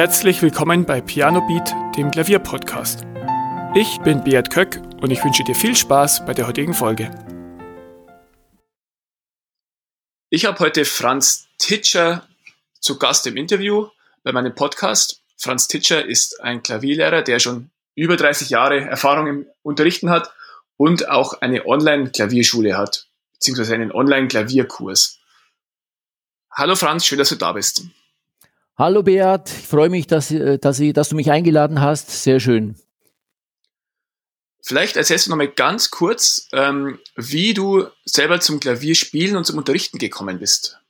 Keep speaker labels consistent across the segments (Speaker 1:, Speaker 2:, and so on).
Speaker 1: Herzlich willkommen bei Piano Beat, dem Klavierpodcast. Ich bin Beat Köck und ich wünsche dir viel Spaß bei der heutigen Folge. Ich habe heute Franz Titscher zu Gast im Interview bei meinem Podcast. Franz Titscher ist ein Klavierlehrer, der schon über 30 Jahre Erfahrung im Unterrichten hat und auch eine Online-Klavierschule hat, beziehungsweise einen Online-Klavierkurs. Hallo Franz, schön, dass du da bist.
Speaker 2: Hallo Beat, ich freue mich, dass, äh, dass, ich, dass du mich eingeladen hast. Sehr schön.
Speaker 1: Vielleicht erzählst du noch mal ganz kurz, ähm, wie du selber zum Klavierspielen und zum Unterrichten gekommen bist.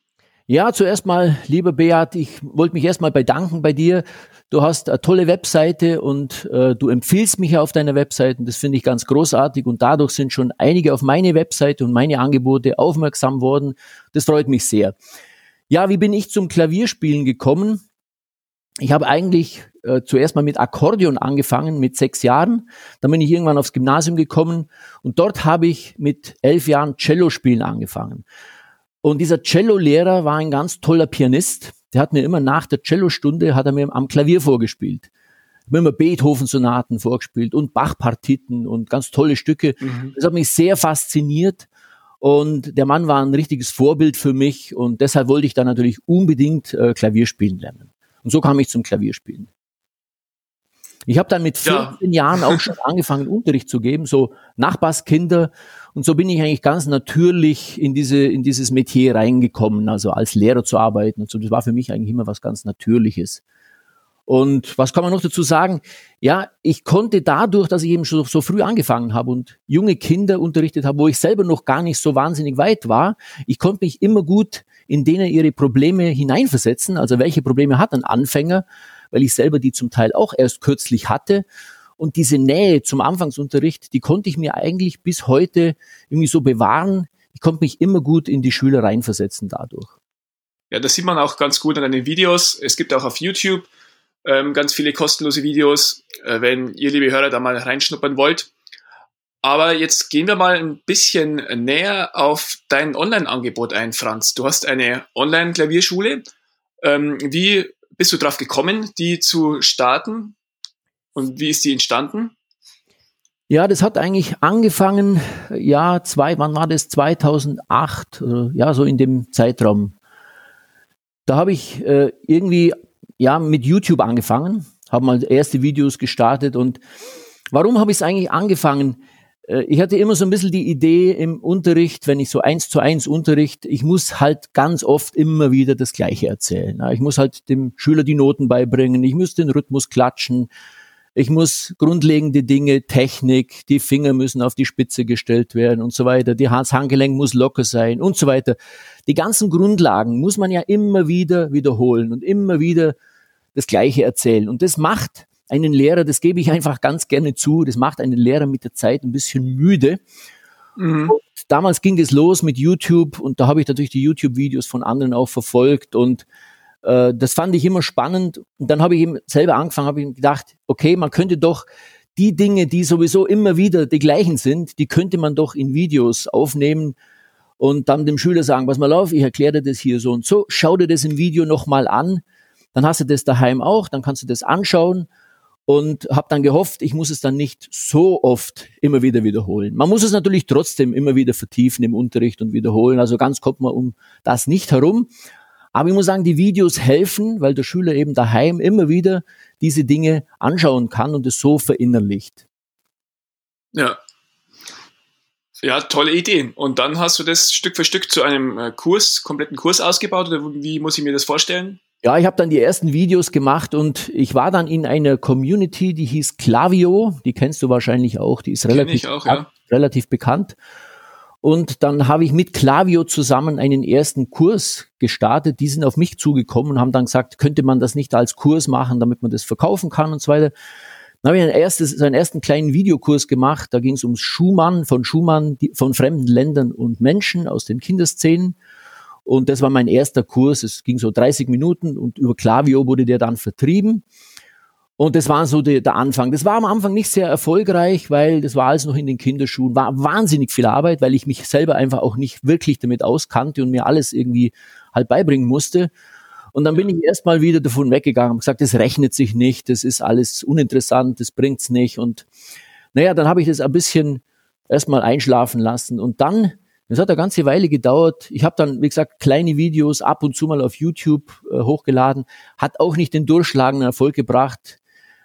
Speaker 2: Ja, zuerst mal, lieber Beat, ich wollte mich erstmal bedanken bei dir. Du hast eine tolle Webseite und äh, du empfiehlst mich auf deiner Webseite und das finde ich ganz großartig und dadurch sind schon einige auf meine Webseite und meine Angebote aufmerksam worden. Das freut mich sehr. Ja, wie bin ich zum Klavierspielen gekommen? Ich habe eigentlich äh, zuerst mal mit Akkordeon angefangen, mit sechs Jahren. Dann bin ich irgendwann aufs Gymnasium gekommen und dort habe ich mit elf Jahren Cello spielen angefangen. Und dieser Cello-Lehrer war ein ganz toller Pianist. Der hat mir immer nach der Cellostunde hat er mir am Klavier vorgespielt. Ich habe immer Beethoven-Sonaten vorgespielt und Bach-Partiten und ganz tolle Stücke. Mhm. Das hat mich sehr fasziniert. Und der Mann war ein richtiges Vorbild für mich und deshalb wollte ich dann natürlich unbedingt äh, Klavier spielen lernen. Und so kam ich zum Klavierspielen. Ich habe dann mit 14 ja. Jahren auch schon angefangen, Unterricht zu geben, so Nachbarskinder. Und so bin ich eigentlich ganz natürlich in diese, in dieses Metier reingekommen, also als Lehrer zu arbeiten. Und so, das war für mich eigentlich immer was ganz Natürliches. Und was kann man noch dazu sagen? Ja, ich konnte dadurch, dass ich eben schon so früh angefangen habe und junge Kinder unterrichtet habe, wo ich selber noch gar nicht so wahnsinnig weit war, ich konnte mich immer gut in denen ihre Probleme hineinversetzen. Also welche Probleme hat ein Anfänger? Weil ich selber die zum Teil auch erst kürzlich hatte. Und diese Nähe zum Anfangsunterricht, die konnte ich mir eigentlich bis heute irgendwie so bewahren. Ich konnte mich immer gut in die Schüler reinversetzen dadurch.
Speaker 1: Ja, das sieht man auch ganz gut an den Videos. Es gibt auch auf YouTube ähm, ganz viele kostenlose Videos, äh, wenn ihr, liebe Hörer, da mal reinschnuppern wollt. Aber jetzt gehen wir mal ein bisschen näher auf dein Online-Angebot ein, Franz. Du hast eine Online-Klavierschule. Ähm, wie bist du darauf gekommen, die zu starten? Und wie ist die entstanden?
Speaker 2: Ja, das hat eigentlich angefangen, ja, zwei, wann war das? 2008, ja, so in dem Zeitraum. Da habe ich äh, irgendwie ja, mit YouTube angefangen, habe mal erste Videos gestartet und warum habe ich es eigentlich angefangen? Äh, ich hatte immer so ein bisschen die Idee im Unterricht, wenn ich so eins zu eins Unterricht, ich muss halt ganz oft immer wieder das Gleiche erzählen. Ich muss halt dem Schüler die Noten beibringen, ich muss den Rhythmus klatschen, ich muss grundlegende Dinge, Technik, die Finger müssen auf die Spitze gestellt werden und so weiter, die das Handgelenk muss locker sein und so weiter. Die ganzen Grundlagen muss man ja immer wieder wiederholen und immer wieder das Gleiche erzählen. Und das macht einen Lehrer, das gebe ich einfach ganz gerne zu, das macht einen Lehrer mit der Zeit ein bisschen müde. Mhm. damals ging es los mit YouTube und da habe ich natürlich die YouTube-Videos von anderen auch verfolgt und äh, das fand ich immer spannend. Und dann habe ich eben selber angefangen, habe ich gedacht, okay, man könnte doch die Dinge, die sowieso immer wieder die gleichen sind, die könnte man doch in Videos aufnehmen und dann dem Schüler sagen, pass mal auf, ich erkläre dir das hier so und so, schau dir das im Video nochmal an dann hast du das daheim auch, dann kannst du das anschauen und habe dann gehofft, ich muss es dann nicht so oft immer wieder wiederholen. Man muss es natürlich trotzdem immer wieder vertiefen im Unterricht und wiederholen, also ganz kommt man um das nicht herum. Aber ich muss sagen, die Videos helfen, weil der Schüler eben daheim immer wieder diese Dinge anschauen kann und es so verinnerlicht.
Speaker 1: Ja. Ja, tolle Idee. Und dann hast du das Stück für Stück zu einem äh, Kurs, kompletten Kurs ausgebaut oder wie muss ich mir das vorstellen?
Speaker 2: Ja, ich habe dann die ersten Videos gemacht und ich war dann in einer Community, die hieß Clavio, die kennst du wahrscheinlich auch, die ist relativ, auch, ja. relativ bekannt. Und dann habe ich mit Clavio zusammen einen ersten Kurs gestartet. Die sind auf mich zugekommen und haben dann gesagt, könnte man das nicht als Kurs machen, damit man das verkaufen kann und so weiter. Dann habe ich ein erstes, einen ersten kleinen Videokurs gemacht. Da ging es ums Schumann, von Schumann, die, von fremden Ländern und Menschen aus den Kinderszenen. Und das war mein erster Kurs. Es ging so 30 Minuten und über Klavio wurde der dann vertrieben. Und das war so die, der Anfang. Das war am Anfang nicht sehr erfolgreich, weil das war alles noch in den Kinderschuhen. War wahnsinnig viel Arbeit, weil ich mich selber einfach auch nicht wirklich damit auskannte und mir alles irgendwie halt beibringen musste. Und dann bin ich erstmal wieder davon weggegangen und gesagt, das rechnet sich nicht, das ist alles uninteressant, das bringt's nicht. Und naja, dann habe ich das ein bisschen erstmal einschlafen lassen. Und dann, das hat eine ganze Weile gedauert. Ich habe dann, wie gesagt, kleine Videos ab und zu mal auf YouTube äh, hochgeladen. Hat auch nicht den durchschlagenden Erfolg gebracht.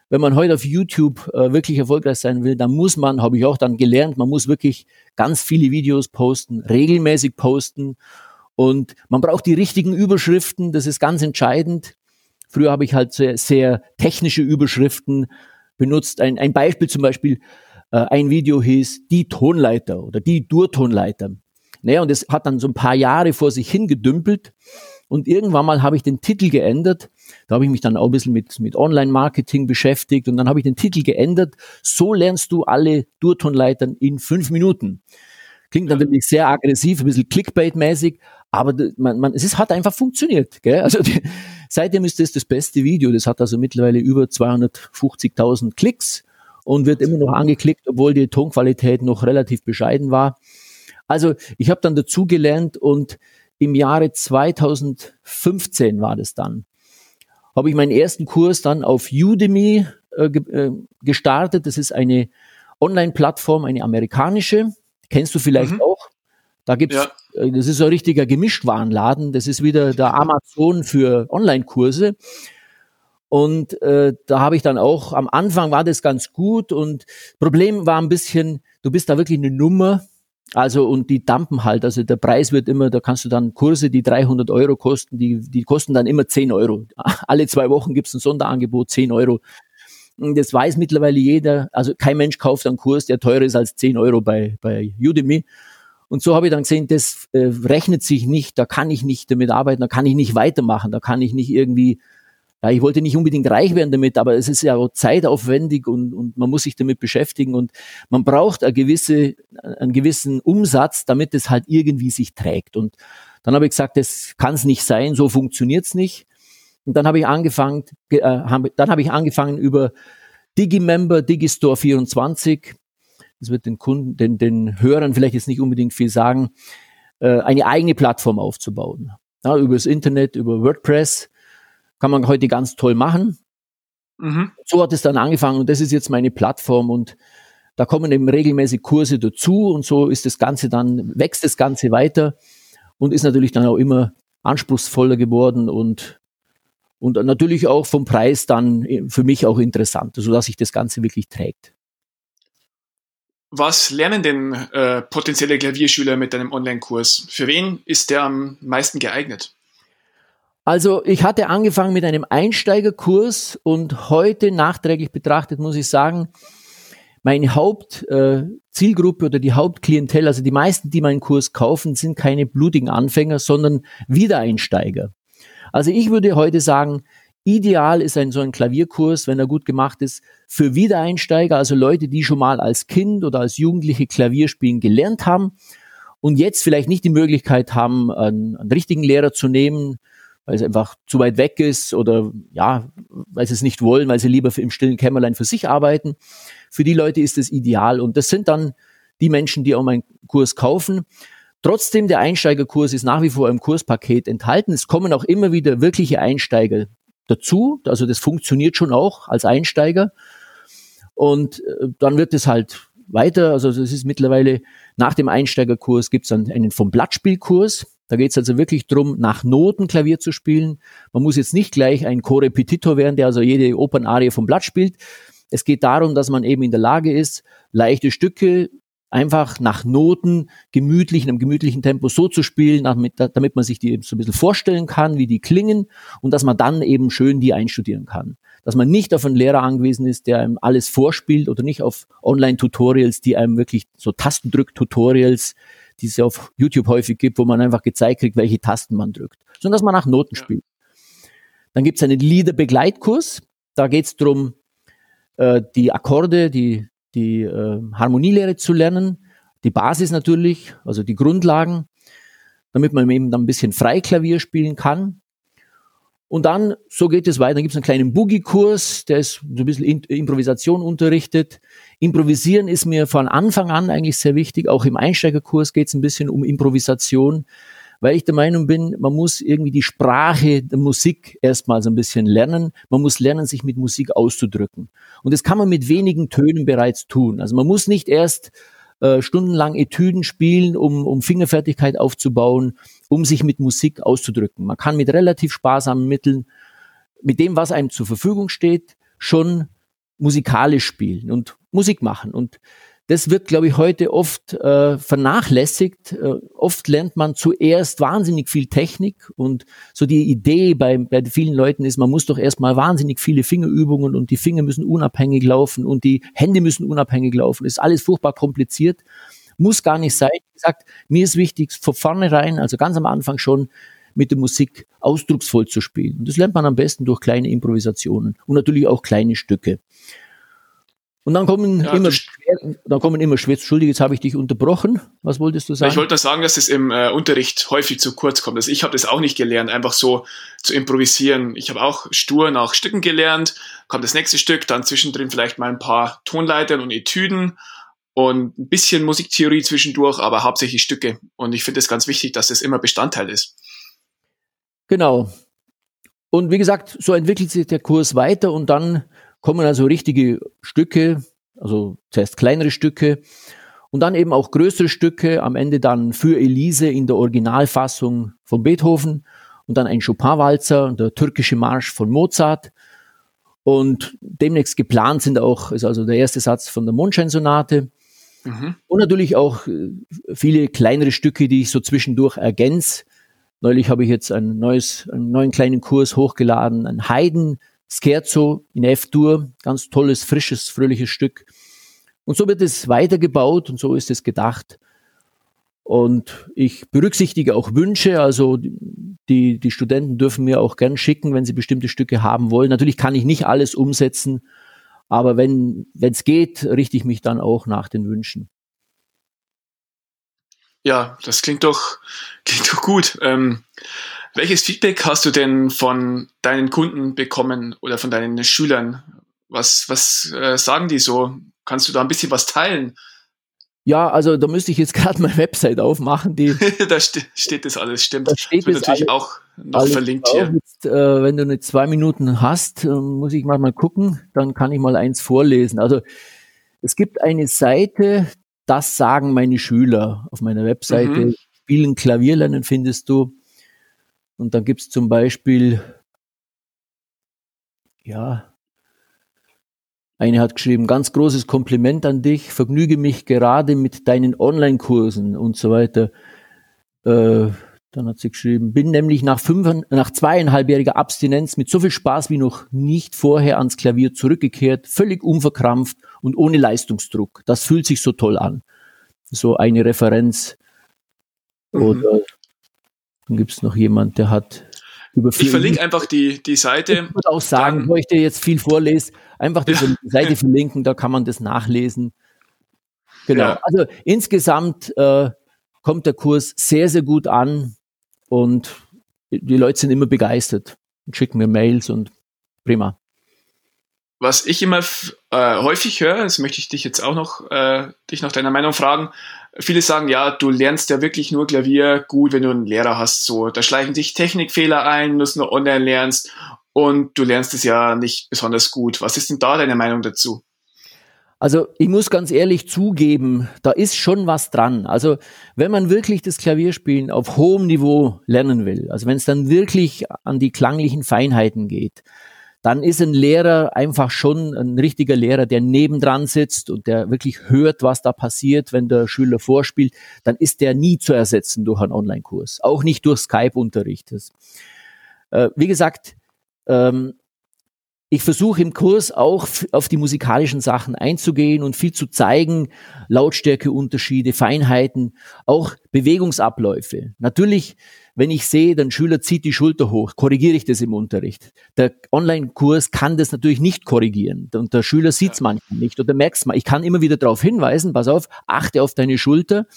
Speaker 2: Wenn man heute auf YouTube äh, wirklich erfolgreich sein will, dann muss man, habe ich auch dann gelernt, man muss wirklich ganz viele Videos posten, regelmäßig posten und man braucht die richtigen Überschriften, das ist ganz entscheidend. Früher habe ich halt sehr, sehr technische Überschriften benutzt. Ein, ein Beispiel zum Beispiel, äh, ein Video hieß die Tonleiter oder die Durtonleiter. Naja, und es hat dann so ein paar Jahre vor sich hingedümpelt. Und irgendwann mal habe ich den Titel geändert. Da habe ich mich dann auch ein bisschen mit, mit Online-Marketing beschäftigt und dann habe ich den Titel geändert. So lernst du alle Durtonleitern in fünf Minuten. Klingt natürlich sehr aggressiv, ein bisschen Clickbait-mäßig, aber man, man, es ist, hat einfach funktioniert. Gell? Also die, seitdem ist das das beste Video. Das hat also mittlerweile über 250.000 Klicks und wird immer noch angeklickt, obwohl die Tonqualität noch relativ bescheiden war. Also ich habe dann dazu gelernt und im Jahre 2015 war das dann, habe ich meinen ersten Kurs dann auf Udemy äh, ge äh, gestartet. Das ist eine Online-Plattform, eine amerikanische. Kennst du vielleicht mhm. auch? Da gibt's, ja. äh, das ist so ein richtiger Gemischtwarenladen. Das ist wieder der Amazon für Online-Kurse. Und äh, da habe ich dann auch, am Anfang war das ganz gut und Problem war ein bisschen, du bist da wirklich eine Nummer, also und die dampen halt, also der Preis wird immer, da kannst du dann Kurse, die 300 Euro kosten, die, die kosten dann immer 10 Euro. Alle zwei Wochen gibt's ein Sonderangebot, 10 Euro. Und das weiß mittlerweile jeder, also kein Mensch kauft einen Kurs, der teurer ist als 10 Euro bei, bei Udemy. Und so habe ich dann gesehen, das äh, rechnet sich nicht, da kann ich nicht damit arbeiten, da kann ich nicht weitermachen, da kann ich nicht irgendwie, ja, ich wollte nicht unbedingt reich werden damit, aber es ist ja auch zeitaufwendig und, und man muss sich damit beschäftigen und man braucht eine gewisse, einen gewissen Umsatz, damit es halt irgendwie sich trägt. Und dann habe ich gesagt, das kann es nicht sein, so funktioniert's nicht. Und dann habe ich angefangen, äh, hab, dann habe ich angefangen über Digimember, Digistore 24 das wird den Kunden, den, den Hörern vielleicht jetzt nicht unbedingt viel sagen, äh, eine eigene Plattform aufzubauen. Ja, über das Internet, über WordPress kann man heute ganz toll machen. Mhm. So hat es dann angefangen und das ist jetzt meine Plattform und da kommen eben regelmäßig Kurse dazu und so ist das Ganze dann, wächst das Ganze weiter und ist natürlich dann auch immer anspruchsvoller geworden und, und natürlich auch vom Preis dann für mich auch interessant, sodass sich das Ganze wirklich trägt.
Speaker 1: Was lernen denn äh, potenzielle Klavierschüler mit einem Online-Kurs? Für wen ist der am meisten geeignet?
Speaker 2: Also ich hatte angefangen mit einem Einsteigerkurs und heute nachträglich betrachtet muss ich sagen, meine Hauptzielgruppe äh, oder die Hauptklientel, also die meisten, die meinen Kurs kaufen, sind keine blutigen Anfänger, sondern Wiedereinsteiger. Also ich würde heute sagen, Ideal ist ein so ein Klavierkurs, wenn er gut gemacht ist, für Wiedereinsteiger, also Leute, die schon mal als Kind oder als Jugendliche Klavierspielen gelernt haben und jetzt vielleicht nicht die Möglichkeit haben, einen, einen richtigen Lehrer zu nehmen, weil es einfach zu weit weg ist oder ja, weil sie es nicht wollen, weil sie lieber im stillen Kämmerlein für sich arbeiten. Für die Leute ist es ideal und das sind dann die Menschen, die auch meinen Kurs kaufen. Trotzdem, der Einsteigerkurs ist nach wie vor im Kurspaket enthalten. Es kommen auch immer wieder wirkliche Einsteiger dazu. Also das funktioniert schon auch als Einsteiger. Und äh, dann wird es halt weiter, also das ist mittlerweile nach dem Einsteigerkurs gibt es dann einen vom Blattspielkurs. Da geht es also wirklich drum, nach Noten Klavier zu spielen. Man muss jetzt nicht gleich ein Korrepetitor werden, der also jede Opernarie vom Blatt spielt. Es geht darum, dass man eben in der Lage ist, leichte Stücke einfach nach Noten gemütlich, in einem gemütlichen Tempo so zu spielen, damit, damit man sich die eben so ein bisschen vorstellen kann, wie die klingen und dass man dann eben schön die einstudieren kann. Dass man nicht auf einen Lehrer angewiesen ist, der einem alles vorspielt oder nicht auf Online-Tutorials, die einem wirklich so Tastendrück-Tutorials, die es ja auf YouTube häufig gibt, wo man einfach gezeigt kriegt, welche Tasten man drückt, sondern dass man nach Noten spielt. Dann gibt es einen Liederbegleitkurs, da geht es darum, äh, die Akkorde, die die äh, Harmonielehre zu lernen, die Basis natürlich, also die Grundlagen, damit man eben dann ein bisschen Freiklavier spielen kann. Und dann, so geht es weiter, dann gibt es einen kleinen Boogie-Kurs, der ist so ein bisschen Improvisation unterrichtet. Improvisieren ist mir von Anfang an eigentlich sehr wichtig. Auch im Einsteigerkurs geht es ein bisschen um Improvisation, weil ich der Meinung bin, man muss irgendwie die Sprache der Musik erstmal so ein bisschen lernen. Man muss lernen, sich mit Musik auszudrücken. Und das kann man mit wenigen Tönen bereits tun. Also man muss nicht erst äh, stundenlang Etüden spielen, um, um Fingerfertigkeit aufzubauen, um sich mit Musik auszudrücken. Man kann mit relativ sparsamen Mitteln, mit dem, was einem zur Verfügung steht, schon musikalisch spielen und Musik machen. Und das wird, glaube ich, heute oft äh, vernachlässigt. Äh, oft lernt man zuerst wahnsinnig viel Technik und so die Idee bei, bei vielen Leuten ist, man muss doch erstmal wahnsinnig viele Fingerübungen und die Finger müssen unabhängig laufen und die Hände müssen unabhängig laufen. ist alles furchtbar kompliziert. Muss gar nicht sein. Wie gesagt, mir ist wichtig, von vornherein, also ganz am Anfang schon, mit der Musik ausdrucksvoll zu spielen. Und das lernt man am besten durch kleine Improvisationen und natürlich auch kleine Stücke. Und dann kommen ja, immer schwer, dann kommen immer schwer, Entschuldige, jetzt habe ich dich unterbrochen. Was wolltest du sagen?
Speaker 1: Ich wollte sagen, dass es im äh, Unterricht häufig zu kurz kommt. Also ich habe das auch nicht gelernt, einfach so zu improvisieren. Ich habe auch stur nach Stücken gelernt, kommt das nächste Stück, dann zwischendrin vielleicht mal ein paar Tonleitern und Etüden und ein bisschen Musiktheorie zwischendurch, aber hauptsächlich Stücke. Und ich finde es ganz wichtig, dass das immer Bestandteil ist.
Speaker 2: Genau. Und wie gesagt, so entwickelt sich der Kurs weiter und dann kommen also richtige Stücke, also zuerst kleinere Stücke und dann eben auch größere Stücke, am Ende dann für Elise in der Originalfassung von Beethoven und dann ein Chopin-Walzer und der türkische Marsch von Mozart. Und demnächst geplant sind auch, ist also der erste Satz von der Mondscheinsonate. Mhm. Und natürlich auch äh, viele kleinere Stücke, die ich so zwischendurch ergänze. Neulich habe ich jetzt ein neues, einen neuen kleinen Kurs hochgeladen, ein Haydn Scherzo in F-Dur, ganz tolles, frisches, fröhliches Stück. Und so wird es weitergebaut und so ist es gedacht. Und ich berücksichtige auch Wünsche, also die, die Studenten dürfen mir auch gern schicken, wenn sie bestimmte Stücke haben wollen. Natürlich kann ich nicht alles umsetzen, aber wenn es geht, richte ich mich dann auch nach den Wünschen.
Speaker 1: Ja, das klingt doch, klingt doch gut. Ähm, welches Feedback hast du denn von deinen Kunden bekommen oder von deinen Schülern? Was, was äh, sagen die so? Kannst du da ein bisschen was teilen?
Speaker 2: Ja, also da müsste ich jetzt gerade meine Website aufmachen. Die,
Speaker 1: da ste steht das alles, stimmt.
Speaker 2: Da steht
Speaker 1: das wird natürlich alles, auch noch verlinkt hier.
Speaker 2: Jetzt, äh, wenn du eine zwei Minuten hast, äh, muss ich mal, mal gucken, dann kann ich mal eins vorlesen. Also es gibt eine Seite, das sagen meine Schüler auf meiner Webseite. Mhm. Spielen Klavier lernen findest du. Und dann gibt's zum Beispiel, ja, eine hat geschrieben, ganz großes Kompliment an dich, vergnüge mich gerade mit deinen Online-Kursen und so weiter. Äh, dann hat sie geschrieben, bin nämlich nach, fünf, nach zweieinhalbjähriger Abstinenz mit so viel Spaß wie noch nicht vorher ans Klavier zurückgekehrt, völlig unverkrampft und ohne Leistungsdruck. Das fühlt sich so toll an. So eine Referenz. Mhm. Oder dann gibt es noch jemand, der hat
Speaker 1: über Ich verlinke einfach die, die Seite.
Speaker 2: Ich würde auch sagen, bevor ich dir jetzt viel vorlese, einfach die ja. Seite verlinken, da kann man das nachlesen. Genau. Ja. Also insgesamt äh, kommt der Kurs sehr, sehr gut an und die Leute sind immer begeistert und schicken mir Mails und prima.
Speaker 1: Was ich immer äh, häufig höre, das möchte ich dich jetzt auch noch, äh, dich nach deiner Meinung fragen, viele sagen, ja, du lernst ja wirklich nur Klavier gut, wenn du einen Lehrer hast. So, da schleichen sich Technikfehler ein, wenn du es nur online lernst und du lernst es ja nicht besonders gut. Was ist denn da deine Meinung dazu?
Speaker 2: Also ich muss ganz ehrlich zugeben, da ist schon was dran. Also wenn man wirklich das Klavierspielen auf hohem Niveau lernen will, also wenn es dann wirklich an die klanglichen Feinheiten geht, dann ist ein Lehrer einfach schon ein richtiger Lehrer, der nebendran sitzt und der wirklich hört, was da passiert, wenn der Schüler vorspielt, dann ist der nie zu ersetzen durch einen Online-Kurs, auch nicht durch Skype-Unterricht. Äh, wie gesagt, ähm, ich versuche im Kurs auch auf die musikalischen Sachen einzugehen und viel zu zeigen, Lautstärkeunterschiede, Feinheiten, auch Bewegungsabläufe. Natürlich wenn ich sehe, der Schüler zieht die Schulter hoch, korrigiere ich das im Unterricht. Der Online-Kurs kann das natürlich nicht korrigieren. Und der Schüler sieht es manchmal nicht oder merkt es mal. Ich kann immer wieder darauf hinweisen, pass auf, achte auf deine Schulter.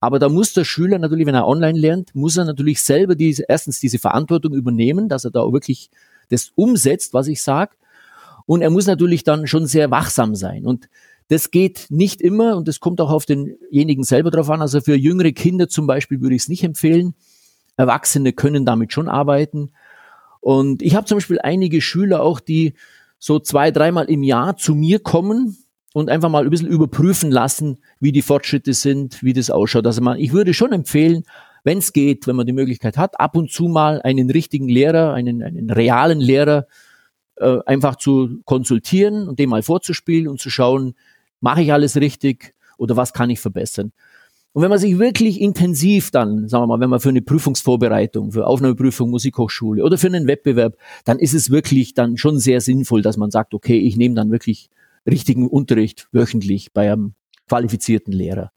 Speaker 2: Aber da muss der Schüler natürlich, wenn er online lernt, muss er natürlich selber diese, erstens diese Verantwortung übernehmen, dass er da auch wirklich das umsetzt, was ich sage. Und er muss natürlich dann schon sehr wachsam sein. Und das geht nicht immer und das kommt auch auf denjenigen selber drauf an. Also für jüngere Kinder zum Beispiel würde ich es nicht empfehlen. Erwachsene können damit schon arbeiten. Und ich habe zum Beispiel einige Schüler auch, die so zwei, dreimal im Jahr zu mir kommen und einfach mal ein bisschen überprüfen lassen, wie die Fortschritte sind, wie das ausschaut. Also man, ich würde schon empfehlen, wenn es geht, wenn man die Möglichkeit hat, ab und zu mal einen richtigen Lehrer, einen, einen realen Lehrer äh, einfach zu konsultieren und dem mal vorzuspielen und zu schauen, mache ich alles richtig oder was kann ich verbessern. Und wenn man sich wirklich intensiv dann, sagen wir mal, wenn man für eine Prüfungsvorbereitung, für Aufnahmeprüfung, Musikhochschule oder für einen Wettbewerb, dann ist es wirklich dann schon sehr sinnvoll, dass man sagt, okay, ich nehme dann wirklich richtigen Unterricht wöchentlich bei einem qualifizierten Lehrer.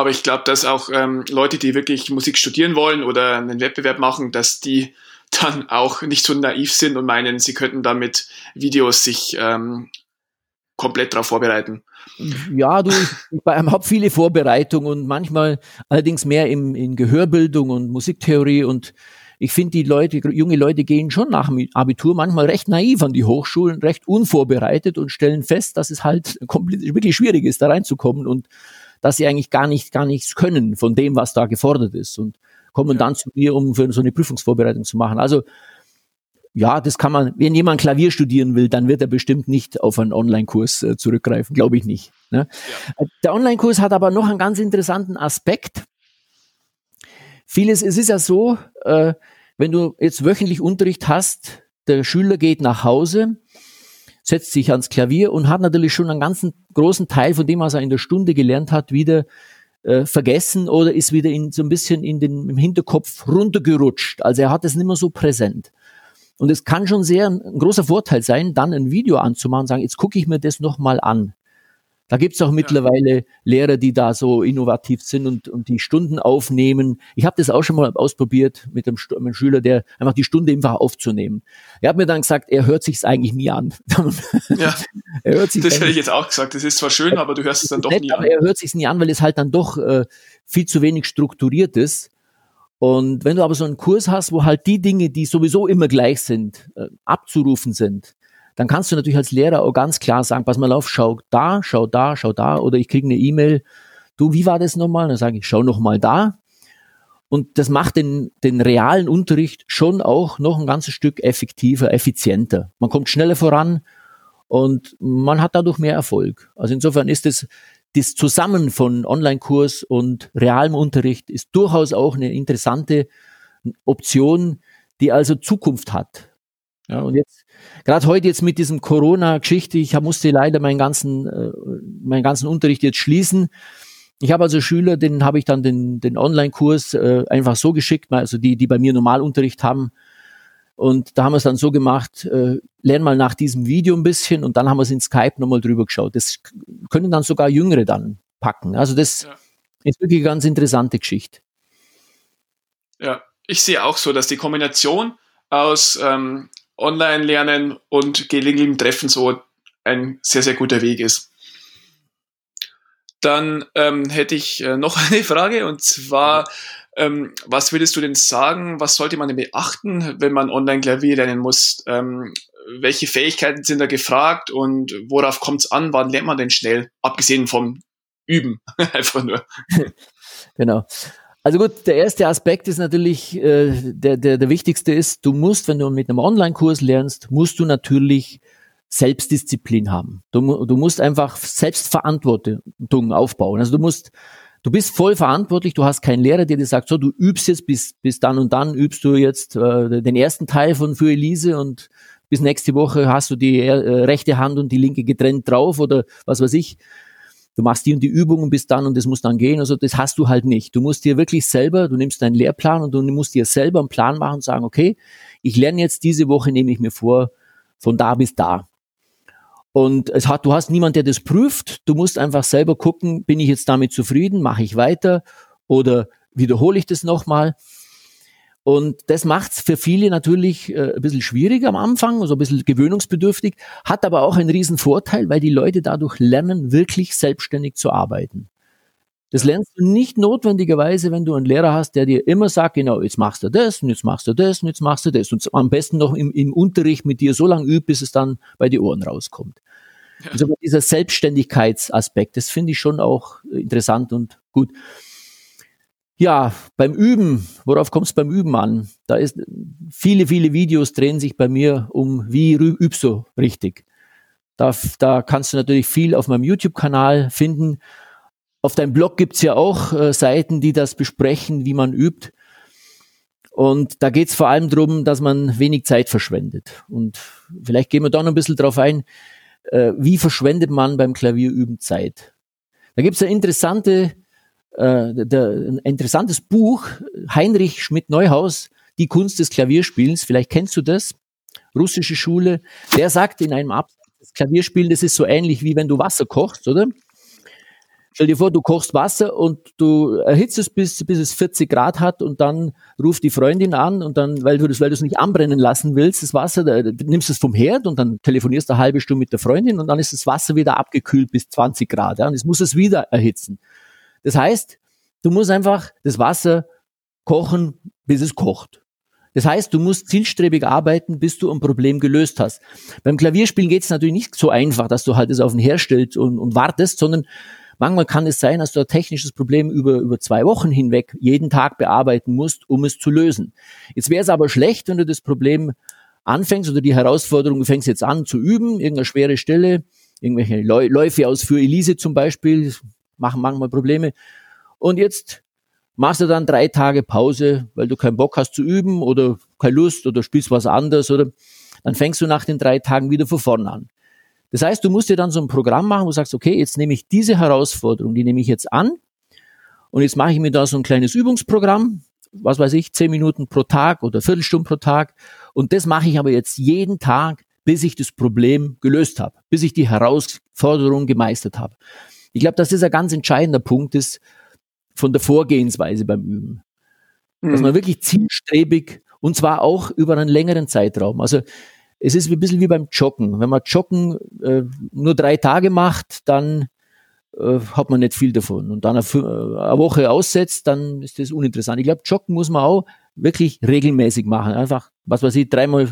Speaker 1: Aber ich glaube, dass auch ähm, Leute, die wirklich Musik studieren wollen oder einen Wettbewerb machen, dass die dann auch nicht so naiv sind und meinen, sie könnten damit Videos sich ähm, komplett darauf vorbereiten.
Speaker 2: Ja, du, ich habe viele Vorbereitungen und manchmal allerdings mehr im, in Gehörbildung und Musiktheorie und ich finde, die Leute, junge Leute gehen schon nach dem Abitur manchmal recht naiv an die Hochschulen, recht unvorbereitet und stellen fest, dass es halt wirklich schwierig ist, da reinzukommen und dass sie eigentlich gar nicht, gar nichts können von dem, was da gefordert ist und kommen ja. dann zu mir, um für so eine Prüfungsvorbereitung zu machen. Also ja, das kann man, wenn jemand Klavier studieren will, dann wird er bestimmt nicht auf einen Online-Kurs äh, zurückgreifen, glaube ich nicht. Ne? Ja. Der Online-Kurs hat aber noch einen ganz interessanten Aspekt. Vieles, es ist ja so, äh, wenn du jetzt wöchentlich Unterricht hast, der Schüler geht nach Hause, setzt sich ans Klavier und hat natürlich schon einen ganzen großen Teil von dem, was er in der Stunde gelernt hat, wieder äh, vergessen oder ist wieder in, so ein bisschen in den, im Hinterkopf runtergerutscht. Also er hat es nicht mehr so präsent. Und es kann schon sehr ein, ein großer Vorteil sein, dann ein Video anzumachen und sagen, jetzt gucke ich mir das nochmal an. Da gibt's auch mittlerweile ja. Lehrer, die da so innovativ sind und, und die Stunden aufnehmen. Ich habe das auch schon mal ausprobiert mit einem, mit einem, Schüler, der einfach die Stunde einfach aufzunehmen. Er hat mir dann gesagt, er hört sich's eigentlich nie an.
Speaker 1: Ja, er hört sich das hätte ich jetzt auch gesagt. Das ist zwar schön, aber du hörst es dann doch nett, nie an.
Speaker 2: er hört sich's nie an, weil es halt dann doch äh, viel zu wenig strukturiert ist. Und wenn du aber so einen Kurs hast, wo halt die Dinge, die sowieso immer gleich sind, äh, abzurufen sind, dann kannst du natürlich als Lehrer auch ganz klar sagen, pass mal auf, schau da, schau da, schau da, oder ich kriege eine E-Mail, du, wie war das nochmal? Dann sage ich, schau nochmal da. Und das macht den, den realen Unterricht schon auch noch ein ganzes Stück effektiver, effizienter. Man kommt schneller voran und man hat dadurch mehr Erfolg. Also insofern ist es das Zusammen von Online-Kurs und realem Unterricht ist durchaus auch eine interessante Option, die also Zukunft hat. Ja, und jetzt, gerade heute jetzt mit diesem Corona-Geschichte, ich musste leider meinen ganzen, äh, meinen ganzen Unterricht jetzt schließen. Ich habe also Schüler, denen habe ich dann den, den Online-Kurs äh, einfach so geschickt, also die, die bei mir Normalunterricht haben. Und da haben wir es dann so gemacht, äh, lern mal nach diesem Video ein bisschen und dann haben wir es in Skype nochmal drüber geschaut. Das können dann sogar Jüngere dann packen. Also das ja. ist wirklich eine ganz interessante Geschichte.
Speaker 1: Ja, ich sehe auch so, dass die Kombination aus ähm, Online-Lernen und gelegentlichem Treffen so ein sehr, sehr guter Weg ist. Dann ähm, hätte ich äh, noch eine Frage und zwar, ähm, was würdest du denn sagen, was sollte man denn beachten, wenn man Online-Klavier lernen muss? Ähm, welche Fähigkeiten sind da gefragt und worauf kommt es an? Wann lernt man denn schnell? Abgesehen vom Üben, einfach nur.
Speaker 2: genau. Also gut, der erste Aspekt ist natürlich, äh, der, der, der wichtigste ist, du musst, wenn du mit einem Online-Kurs lernst, musst du natürlich Selbstdisziplin haben. Du, du musst einfach Selbstverantwortung aufbauen. Also du musst, du bist voll verantwortlich, du hast keinen Lehrer, der dir sagt, so, du übst jetzt bis, bis dann und dann übst du jetzt äh, den ersten Teil von Für Elise und bis nächste Woche hast du die äh, rechte Hand und die linke getrennt drauf oder was weiß ich du machst die und die Übungen bis dann und das muss dann gehen. Also das hast du halt nicht. Du musst dir wirklich selber, du nimmst deinen Lehrplan und du musst dir selber einen Plan machen und sagen, okay, ich lerne jetzt diese Woche, nehme ich mir vor, von da bis da. Und es hat, du hast niemand, der das prüft. Du musst einfach selber gucken, bin ich jetzt damit zufrieden, mache ich weiter oder wiederhole ich das nochmal. Und das macht es für viele natürlich äh, ein bisschen schwierig am Anfang, also ein bisschen gewöhnungsbedürftig, hat aber auch einen riesen Vorteil, weil die Leute dadurch lernen, wirklich selbstständig zu arbeiten. Das lernst du nicht notwendigerweise, wenn du einen Lehrer hast, der dir immer sagt, genau, jetzt machst du das und jetzt machst du das und jetzt machst du das. Und am besten noch im, im Unterricht mit dir so lange übt, bis es dann bei die Ohren rauskommt. Also dieser Selbstständigkeitsaspekt, das finde ich schon auch interessant und gut. Ja, beim Üben, worauf kommt es beim Üben an? Da ist viele, viele Videos drehen sich bei mir um, wie übst du richtig. Da, da kannst du natürlich viel auf meinem YouTube-Kanal finden. Auf deinem Blog gibt's ja auch äh, Seiten, die das besprechen, wie man übt. Und da geht's vor allem darum, dass man wenig Zeit verschwendet. Und vielleicht gehen wir da noch ein bisschen drauf ein, äh, wie verschwendet man beim Klavierüben Zeit. Da gibt's eine interessante äh, der, ein interessantes Buch, Heinrich Schmidt-Neuhaus, Die Kunst des Klavierspielens, vielleicht kennst du das, russische Schule, der sagt in einem Absatz, das Klavierspielen, das ist so ähnlich wie wenn du Wasser kochst, oder? Stell dir vor, du kochst Wasser und du erhitzt es bis, bis es 40 Grad hat und dann ruft die Freundin an und dann, weil du das, weil du es nicht anbrennen lassen willst, das Wasser, da, nimmst es vom Herd und dann telefonierst du eine halbe Stunde mit der Freundin und dann ist das Wasser wieder abgekühlt bis 20 Grad, ja, und es muss es wieder erhitzen. Das heißt, du musst einfach das Wasser kochen, bis es kocht. Das heißt, du musst zielstrebig arbeiten, bis du ein Problem gelöst hast. Beim Klavierspielen geht es natürlich nicht so einfach, dass du halt es auf den herstellst und, und wartest, sondern manchmal kann es sein, dass du ein technisches Problem über, über zwei Wochen hinweg jeden Tag bearbeiten musst, um es zu lösen. Jetzt wäre es aber schlecht, wenn du das Problem anfängst oder die Herausforderung, fängst jetzt an zu üben, irgendeine schwere Stelle, irgendwelche Läufe aus für Elise zum Beispiel, machen manchmal Probleme. Und jetzt machst du dann drei Tage Pause, weil du keinen Bock hast zu üben oder keine Lust oder spielst was anderes oder dann fängst du nach den drei Tagen wieder von vorne an. Das heißt, du musst dir dann so ein Programm machen, wo du sagst, okay, jetzt nehme ich diese Herausforderung, die nehme ich jetzt an und jetzt mache ich mir da so ein kleines Übungsprogramm, was weiß ich, zehn Minuten pro Tag oder Viertelstunde pro Tag und das mache ich aber jetzt jeden Tag, bis ich das Problem gelöst habe, bis ich die Herausforderung gemeistert habe. Ich glaube, dass das ein ganz entscheidender Punkt ist von der Vorgehensweise beim Üben. Mhm. Dass man wirklich zielstrebig und zwar auch über einen längeren Zeitraum. Also es ist ein bisschen wie beim Joggen. Wenn man Joggen äh, nur drei Tage macht, dann äh, hat man nicht viel davon. Und dann eine, eine, Woche aussetzt, dann ist das uninteressant. Ich glaube, Joggen muss man auch wirklich regelmäßig machen. Einfach, was weiß ich, dreimal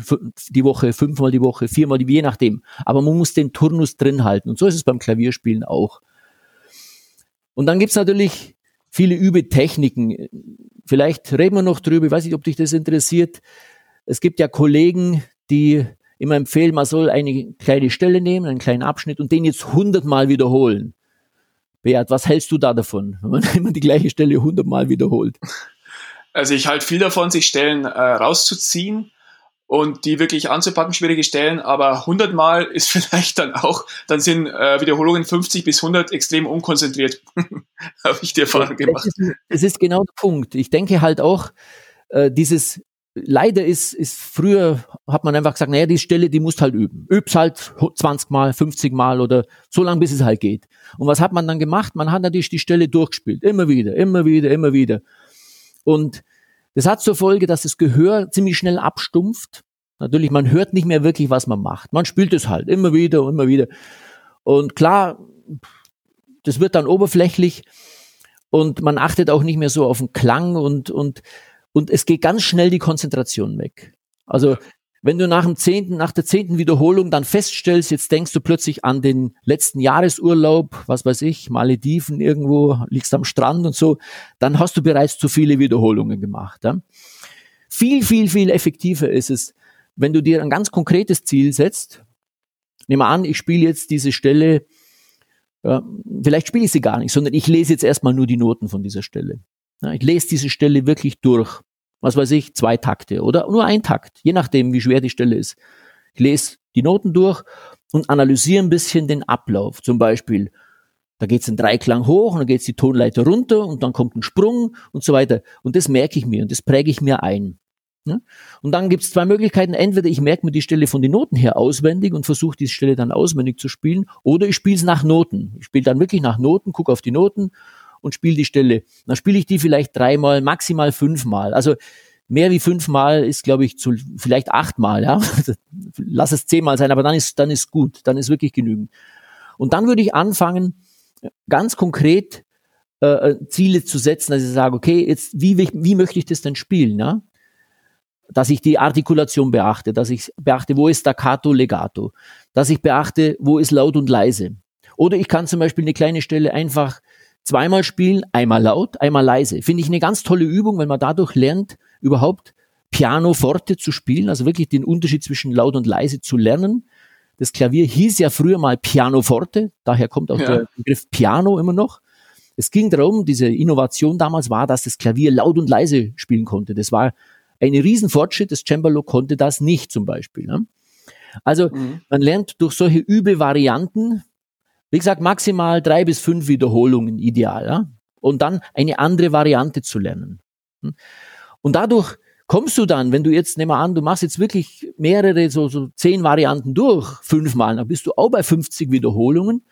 Speaker 2: die Woche, fünfmal die Woche, viermal die, je nachdem. Aber man muss den Turnus drin halten. Und so ist es beim Klavierspielen auch. Und dann gibt's natürlich viele Übetechniken. Vielleicht reden wir noch drüber, ich weiß nicht, ob dich das interessiert. Es gibt ja Kollegen, die immer empfehlen, man soll eine kleine Stelle nehmen, einen kleinen Abschnitt und den jetzt hundertmal wiederholen. Beat, was hältst du da davon, wenn man immer die gleiche Stelle hundertmal wiederholt?
Speaker 1: Also ich halte viel davon, sich Stellen äh, rauszuziehen und die wirklich anzupacken, schwierige Stellen, aber 100 Mal ist vielleicht dann auch, dann sind äh, Wiederholungen 50 bis 100 extrem unkonzentriert, habe ich dir vorhin gemacht.
Speaker 2: Das ist, ist, genau der Punkt. Ich denke halt auch, äh, dieses, leider ist, ist früher, hat man einfach gesagt, naja, die Stelle, die musst halt üben. Üb's halt 20 Mal, 50 Mal oder so lange, bis es halt geht. Und was hat man dann gemacht? Man hat natürlich die Stelle durchgespielt. Immer wieder, immer wieder, immer wieder. Und das hat zur Folge, dass das Gehör ziemlich schnell abstumpft. Natürlich, man hört nicht mehr wirklich, was man macht. Man spielt es halt immer wieder und immer wieder. Und klar, das wird dann oberflächlich und man achtet auch nicht mehr so auf den Klang und, und, und es geht ganz schnell die Konzentration weg. Also, wenn du nach dem zehnten, nach der zehnten Wiederholung dann feststellst, jetzt denkst du plötzlich an den letzten Jahresurlaub, was weiß ich, Malediven irgendwo, liegst am Strand und so, dann hast du bereits zu viele Wiederholungen gemacht. Ja? Viel, viel, viel effektiver ist es, wenn du dir ein ganz konkretes Ziel setzt. Wir an, ich spiele jetzt diese Stelle, ja, vielleicht spiele ich sie gar nicht, sondern ich lese jetzt erstmal nur die Noten von dieser Stelle. Ja, ich lese diese Stelle wirklich durch was weiß ich, zwei Takte oder nur ein Takt, je nachdem, wie schwer die Stelle ist. Ich lese die Noten durch und analysiere ein bisschen den Ablauf. Zum Beispiel, da geht es ein Dreiklang hoch und dann geht die Tonleiter runter und dann kommt ein Sprung und so weiter. Und das merke ich mir und das präge ich mir ein. Und dann gibt es zwei Möglichkeiten. Entweder ich merke mir die Stelle von den Noten her auswendig und versuche die Stelle dann auswendig zu spielen, oder ich spiele es nach Noten. Ich spiele dann wirklich nach Noten, gucke auf die Noten und spiele die Stelle. Dann spiele ich die vielleicht dreimal, maximal fünfmal. Also mehr wie fünfmal ist, glaube ich, zu vielleicht achtmal, ja. Lass es zehnmal sein, aber dann ist, dann ist gut, dann ist wirklich genügend. Und dann würde ich anfangen, ganz konkret äh, äh Ziele zu setzen, dass ich sage, okay, jetzt wie, wie möchte ich das denn spielen, ja? Dass ich die Artikulation beachte, dass ich beachte, wo ist Staccato, Legato, dass ich beachte, wo ist laut und leise. Oder ich kann zum Beispiel eine kleine Stelle einfach zweimal spielen, einmal laut, einmal leise. Finde ich eine ganz tolle Übung, wenn man dadurch lernt, überhaupt Piano forte zu spielen, also wirklich den Unterschied zwischen laut und leise zu lernen. Das Klavier hieß ja früher mal Piano forte, daher kommt auch ja. der Begriff Piano immer noch. Es ging darum, diese Innovation damals war, dass das Klavier laut und leise spielen konnte. Das war ein Riesenfortschritt. Das Cembalo konnte das nicht zum Beispiel. Ne? Also mhm. man lernt durch solche Übevarianten, wie gesagt, maximal drei bis fünf Wiederholungen ideal. Ja? Und dann eine andere Variante zu lernen. Hm? Und dadurch kommst du dann, wenn du jetzt, nehmen wir an, du machst jetzt wirklich mehrere, so, so zehn Varianten durch, fünfmal, dann bist du auch bei 50 Wiederholungen.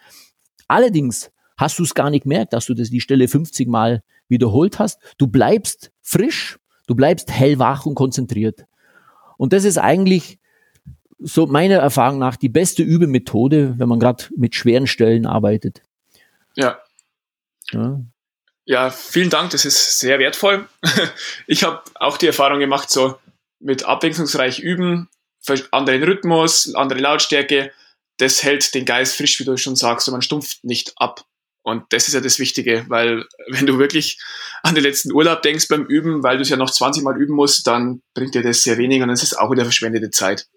Speaker 2: Allerdings hast du es gar nicht gemerkt, dass du das die Stelle 50 Mal wiederholt hast. Du bleibst frisch, du bleibst hellwach und konzentriert. Und das ist eigentlich so meiner Erfahrung nach die beste Übemethode, wenn man gerade mit schweren Stellen arbeitet.
Speaker 1: Ja. ja. Ja, vielen Dank, das ist sehr wertvoll. Ich habe auch die Erfahrung gemacht, so mit abwechslungsreich üben, anderen Rhythmus, andere Lautstärke, das hält den Geist frisch, wie du schon sagst, und man stumpft nicht ab. Und das ist ja das Wichtige, weil wenn du wirklich an den letzten Urlaub denkst beim Üben, weil du es ja noch 20 Mal üben musst, dann bringt dir das sehr wenig und es ist auch wieder verschwendete Zeit.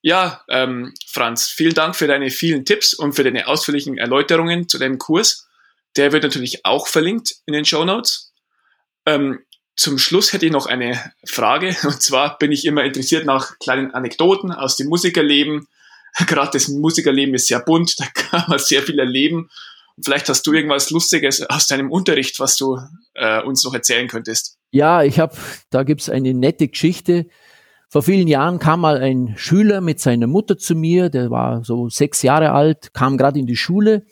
Speaker 1: Ja, ähm, Franz, vielen Dank für deine vielen Tipps und für deine ausführlichen Erläuterungen zu deinem Kurs. Der wird natürlich auch verlinkt in den Show Notes. Ähm, zum Schluss hätte ich noch eine Frage. Und zwar bin ich immer interessiert nach kleinen Anekdoten aus dem Musikerleben. Gerade das Musikerleben ist sehr bunt, da kann man sehr viel erleben. Vielleicht hast du irgendwas Lustiges aus deinem Unterricht, was du äh, uns noch erzählen könntest.
Speaker 2: Ja, ich habe, da gibt's eine nette Geschichte. Vor vielen Jahren kam mal ein Schüler mit seiner Mutter zu mir, der war so sechs Jahre alt, kam gerade in die Schule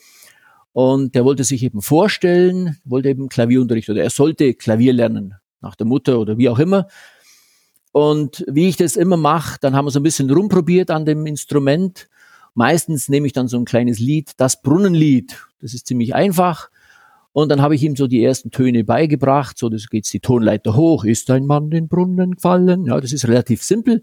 Speaker 2: und der wollte sich eben vorstellen, wollte eben Klavierunterricht oder er sollte Klavier lernen, nach der Mutter oder wie auch immer. Und wie ich das immer mache, dann haben wir so ein bisschen rumprobiert an dem Instrument. Meistens nehme ich dann so ein kleines Lied, das Brunnenlied. Das ist ziemlich einfach. Und dann habe ich ihm so die ersten Töne beigebracht. So, das geht die Tonleiter hoch. Ist ein Mann den Brunnen gefallen? Ja, das ist relativ simpel.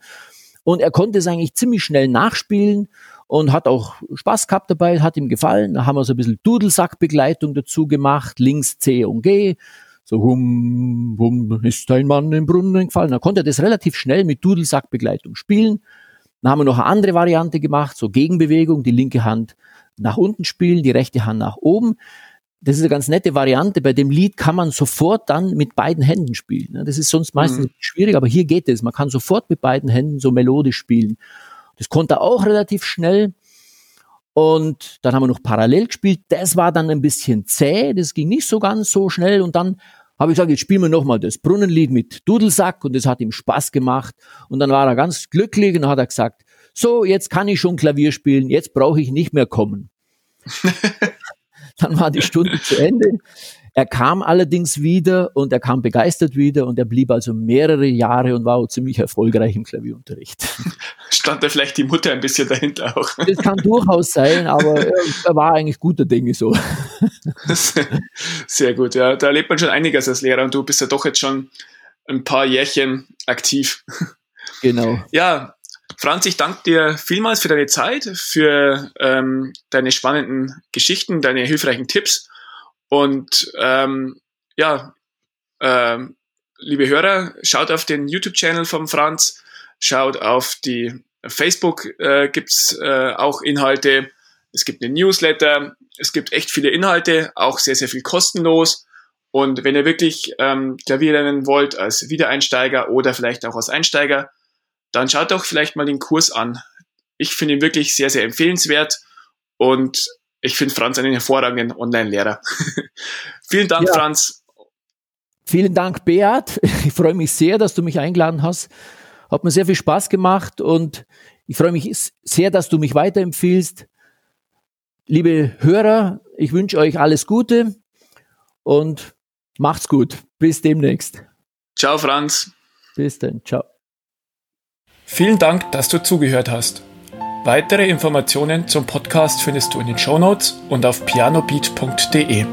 Speaker 2: Und er konnte es eigentlich ziemlich schnell nachspielen und hat auch Spaß gehabt dabei, hat ihm gefallen. Da haben wir so ein bisschen Dudelsackbegleitung dazu gemacht, links C und G. So hum, hum, ist ein Mann im Brunnen gefallen. Da konnte er das relativ schnell mit Dudelsackbegleitung spielen. Dann haben wir noch eine andere Variante gemacht, so Gegenbewegung, die linke Hand nach unten spielen, die rechte Hand nach oben. Das ist eine ganz nette Variante. Bei dem Lied kann man sofort dann mit beiden Händen spielen. Das ist sonst meistens mhm. schwierig, aber hier geht es. Man kann sofort mit beiden Händen so melodisch spielen. Das konnte er auch relativ schnell. Und dann haben wir noch parallel gespielt. Das war dann ein bisschen zäh, das ging nicht so ganz so schnell. Und dann habe ich gesagt, jetzt spielen wir nochmal das Brunnenlied mit Dudelsack und das hat ihm Spaß gemacht. Und dann war er ganz glücklich und hat er gesagt, so, jetzt kann ich schon Klavier spielen, jetzt brauche ich nicht mehr kommen. dann war die Stunde zu Ende. Er kam allerdings wieder und er kam begeistert wieder und er blieb also mehrere Jahre und war auch ziemlich erfolgreich im Klavierunterricht.
Speaker 1: Stand da vielleicht die Mutter ein bisschen dahinter auch?
Speaker 2: Das kann durchaus sein, aber er war eigentlich guter Dinge so.
Speaker 1: Sehr gut, ja. Da erlebt man schon einiges als Lehrer und du bist ja doch jetzt schon ein paar Jährchen aktiv.
Speaker 2: Genau.
Speaker 1: Ja, Franz, ich danke dir vielmals für deine Zeit, für ähm, deine spannenden Geschichten, deine hilfreichen Tipps und ähm, ja, ähm, liebe Hörer, schaut auf den YouTube-Channel von Franz, schaut auf die Facebook äh, gibt's äh, auch Inhalte, es gibt eine Newsletter, es gibt echt viele Inhalte, auch sehr, sehr viel kostenlos. Und wenn ihr wirklich ähm, Klavier lernen wollt als Wiedereinsteiger oder vielleicht auch als Einsteiger, dann schaut doch vielleicht mal den Kurs an. Ich finde ihn wirklich sehr, sehr empfehlenswert und ich finde Franz einen hervorragenden Online-Lehrer. Vielen Dank, ja. Franz.
Speaker 2: Vielen Dank, Beat. Ich freue mich sehr, dass du mich eingeladen hast. Hat mir sehr viel Spaß gemacht und ich freue mich sehr, dass du mich weiterempfiehlst. Liebe Hörer, ich wünsche euch alles Gute und macht's gut. Bis demnächst.
Speaker 1: Ciao, Franz.
Speaker 2: Bis dann. Ciao.
Speaker 1: Vielen Dank, dass du zugehört hast. Weitere Informationen zum Podcast findest du in den Shownotes und auf pianobeat.de.